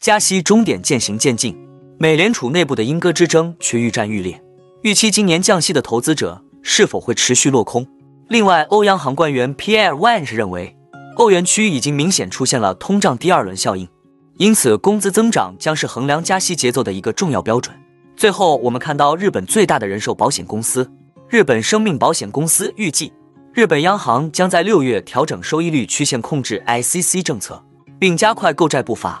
加息终点渐行渐近，美联储内部的鹰鸽之争却愈战愈烈。预期今年降息的投资者是否会持续落空？另外，欧央行官员 Pierre Wang 认为，欧元区已经明显出现了通胀第二轮效应，因此工资增长将是衡量加息节奏的一个重要标准。最后，我们看到日本最大的人寿保险公司日本生命保险公司预计，日本央行将在六月调整收益率曲线控制 ICC 政策，并加快购债步伐。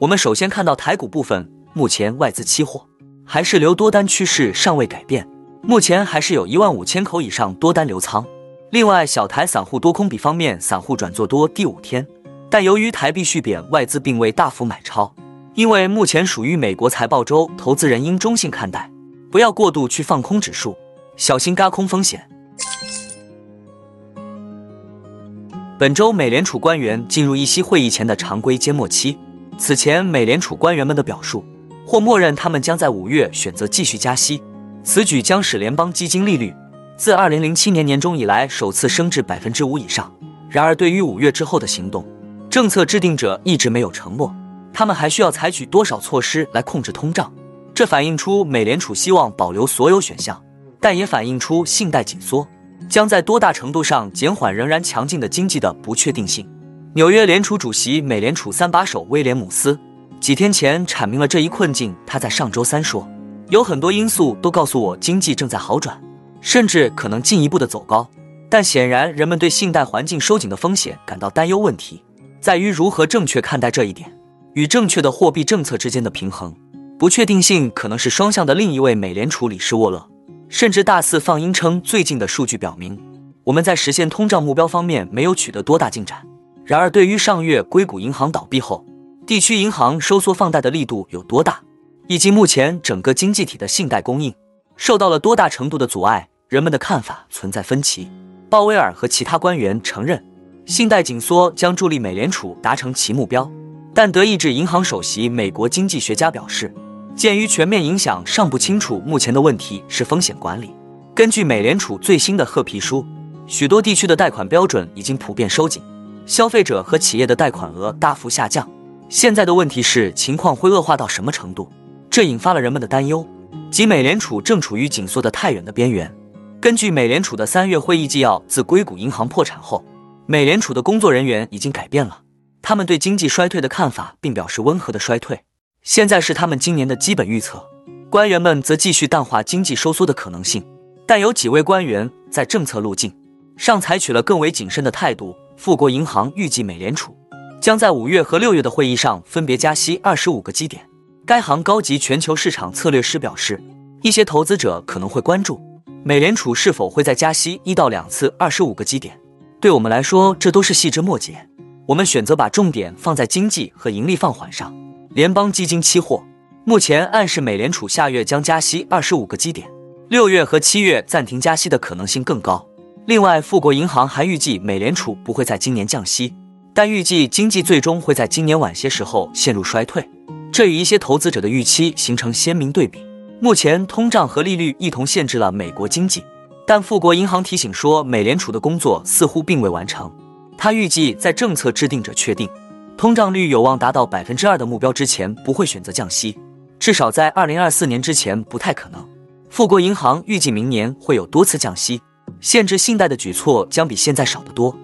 我们首先看到台股部分，目前外资期货还是留多单趋势尚未改变，目前还是有一万五千口以上多单流仓。另外，小台散户多空比方面，散户转做多第五天，但由于台币续贬，外资并未大幅买超。因为目前属于美国财报周，投资人应中性看待，不要过度去放空指数，小心嘎空风险。本周美联储官员进入议息会议前的常规缄默期。此前，美联储官员们的表述或默认他们将在五月选择继续加息，此举将使联邦基金利率自二零零七年年中以来首次升至百分之五以上。然而，对于五月之后的行动，政策制定者一直没有承诺他们还需要采取多少措施来控制通胀。这反映出美联储希望保留所有选项，但也反映出信贷紧缩将在多大程度上减缓仍然强劲的经济的不确定性。纽约联储主席、美联储三把手威廉姆斯几天前阐明了这一困境。他在上周三说：“有很多因素都告诉我经济正在好转，甚至可能进一步的走高。但显然，人们对信贷环境收紧的风险感到担忧。问题在于如何正确看待这一点与正确的货币政策之间的平衡。不确定性可能是双向的。”另一位美联储理事沃勒甚至大肆放音称，最近的数据表明，我们在实现通胀目标方面没有取得多大进展。然而，对于上月硅谷银行倒闭后，地区银行收缩放贷的力度有多大，以及目前整个经济体的信贷供应受到了多大程度的阻碍，人们的看法存在分歧。鲍威尔和其他官员承认，信贷紧缩将助力美联储达成其目标，但德意志银行首席美国经济学家表示，鉴于全面影响尚不清楚，目前的问题是风险管理。根据美联储最新的褐皮书，许多地区的贷款标准已经普遍收紧。消费者和企业的贷款额大幅下降，现在的问题是情况会恶化到什么程度？这引发了人们的担忧，即美联储正处于紧缩的太远的边缘。根据美联储的三月会议纪要，自硅谷银行破产后，美联储的工作人员已经改变了他们对经济衰退的看法，并表示温和的衰退现在是他们今年的基本预测。官员们则继续淡化经济收缩的可能性，但有几位官员在政策路径上采取了更为谨慎的态度。富国银行预计，美联储将在五月和六月的会议上分别加息二十五个基点。该行高级全球市场策略师表示，一些投资者可能会关注美联储是否会再加息一到两次二十五个基点。对我们来说，这都是细枝末节。我们选择把重点放在经济和盈利放缓上。联邦基金期货目前暗示美联储下月将加息二十五个基点，六月和七月暂停加息的可能性更高。另外，富国银行还预计美联储不会在今年降息，但预计经济最终会在今年晚些时候陷入衰退，这与一些投资者的预期形成鲜明对比。目前，通胀和利率一同限制了美国经济，但富国银行提醒说，美联储的工作似乎并未完成。他预计在政策制定者确定通胀率有望达到百分之二的目标之前，不会选择降息，至少在二零二四年之前不太可能。富国银行预计明年会有多次降息。限制信贷的举措将比现在少得多。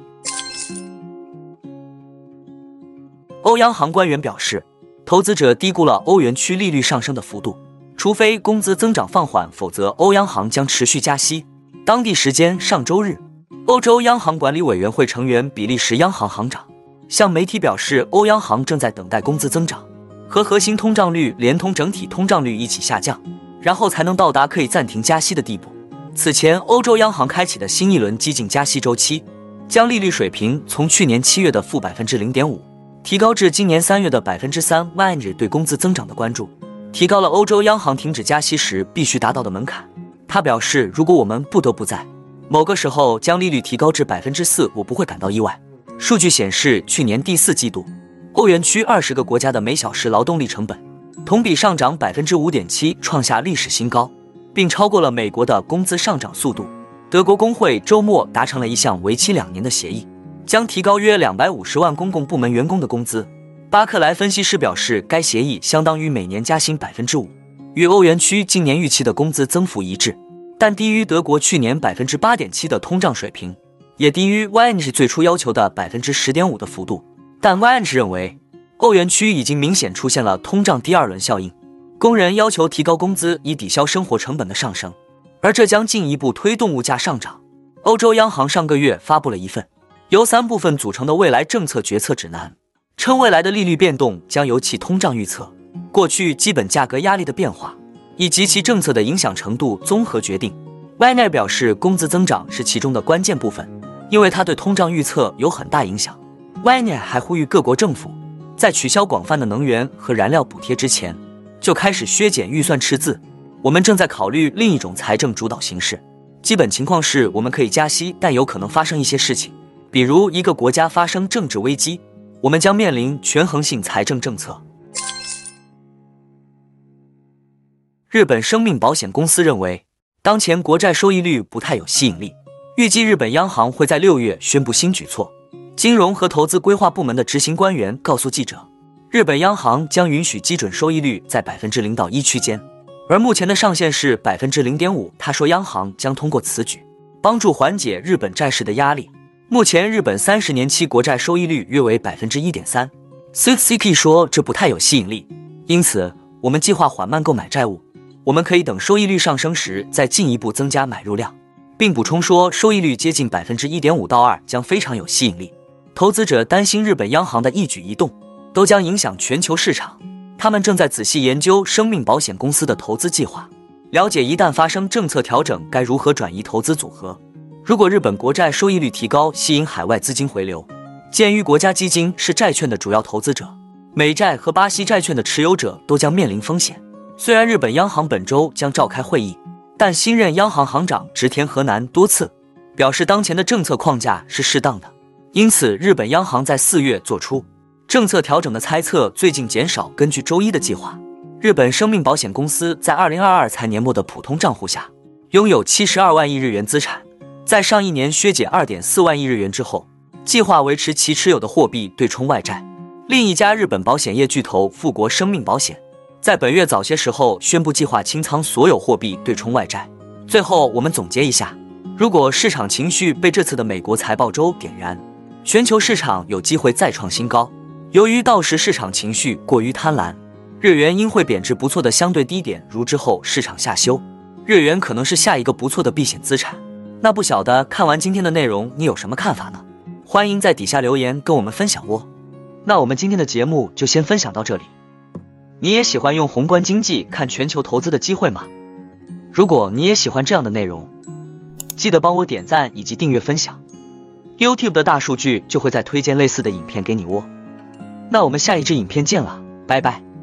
欧央行官员表示，投资者低估了欧元区利率上升的幅度，除非工资增长放缓，否则欧央行将持续加息。当地时间上周日，欧洲央行管理委员会成员比利时央行行长向媒体表示，欧央行正在等待工资增长和核心通胀率连同整体通胀率一起下降，然后才能到达可以暂停加息的地步。此前，欧洲央行开启的新一轮激进加息周期将利率水平从去年七月的负百分之零点五提高至今年三月的百分之三。万对工资增长的关注，提高了欧洲央行停止加息时必须达到的门槛。他表示，如果我们不得不在某个时候将利率提高至百分之四，我不会感到意外。数据显示，去年第四季度，欧元区二十个国家的每小时劳动力成本同比上涨百分之五点七，创下历史新高，并超过了美国的工资上涨速度。德国工会周末达成了一项为期两年的协议，将提高约两百五十万公共部门员工的工资。巴克莱分析师表示，该协议相当于每年加薪百分之五，与欧元区今年预期的工资增幅一致，但低于德国去年百分之八点七的通胀水平，也低于 y n 最初要求的百分之十点五的幅度。但 y n 认为，欧元区已经明显出现了通胀第二轮效应，工人要求提高工资以抵消生活成本的上升。而这将进一步推动物价上涨。欧洲央行上个月发布了一份由三部分组成的未来政策决策指南，称未来的利率变动将由其通胀预测、过去基本价格压力的变化以及其政策的影响程度综合决定。w n e r 表示，工资增长是其中的关键部分，因为它对通胀预测有很大影响。w n e r 还呼吁各国政府在取消广泛的能源和燃料补贴之前，就开始削减预算赤字。我们正在考虑另一种财政主导形式。基本情况是，我们可以加息，但有可能发生一些事情，比如一个国家发生政治危机，我们将面临权衡性财政政策。日本生命保险公司认为，当前国债收益率不太有吸引力，预计日本央行会在六月宣布新举措。金融和投资规划部门的执行官员告诉记者，日本央行将允许基准收益率在百分之零到一区间。而目前的上限是百分之零点五。他说，央行将通过此举帮助缓解日本债市的压力。目前，日本三十年期国债收益率约为百分之一点三。CCK 说这不太有吸引力，因此我们计划缓慢购买债务。我们可以等收益率上升时再进一步增加买入量，并补充说，收益率接近百分之一点五到二将非常有吸引力。投资者担心日本央行的一举一动都将影响全球市场。他们正在仔细研究生命保险公司的投资计划，了解一旦发生政策调整该如何转移投资组合。如果日本国债收益率提高，吸引海外资金回流。鉴于国家基金是债券的主要投资者，美债和巴西债券的持有者都将面临风险。虽然日本央行本周将召开会议，但新任央行行长植田和南多次表示当前的政策框架是适当的，因此日本央行在四月做出。政策调整的猜测最近减少。根据周一的计划，日本生命保险公司在二零二二财年末的普通账户下拥有七十二万亿日元资产。在上一年削减二点四万亿日元之后，计划维持其持有的货币对冲外债。另一家日本保险业巨头富国生命保险在本月早些时候宣布计划清仓所有货币对冲外债。最后，我们总结一下：如果市场情绪被这次的美国财报周点燃，全球市场有机会再创新高。由于到时市场情绪过于贪婪，日元应会贬值不错的相对低点。如之后市场下修，日元可能是下一个不错的避险资产。那不晓得看完今天的内容，你有什么看法呢？欢迎在底下留言跟我们分享哦。那我们今天的节目就先分享到这里。你也喜欢用宏观经济看全球投资的机会吗？如果你也喜欢这样的内容，记得帮我点赞以及订阅分享，YouTube 的大数据就会再推荐类似的影片给你哦。那我们下一支影片见了，拜拜。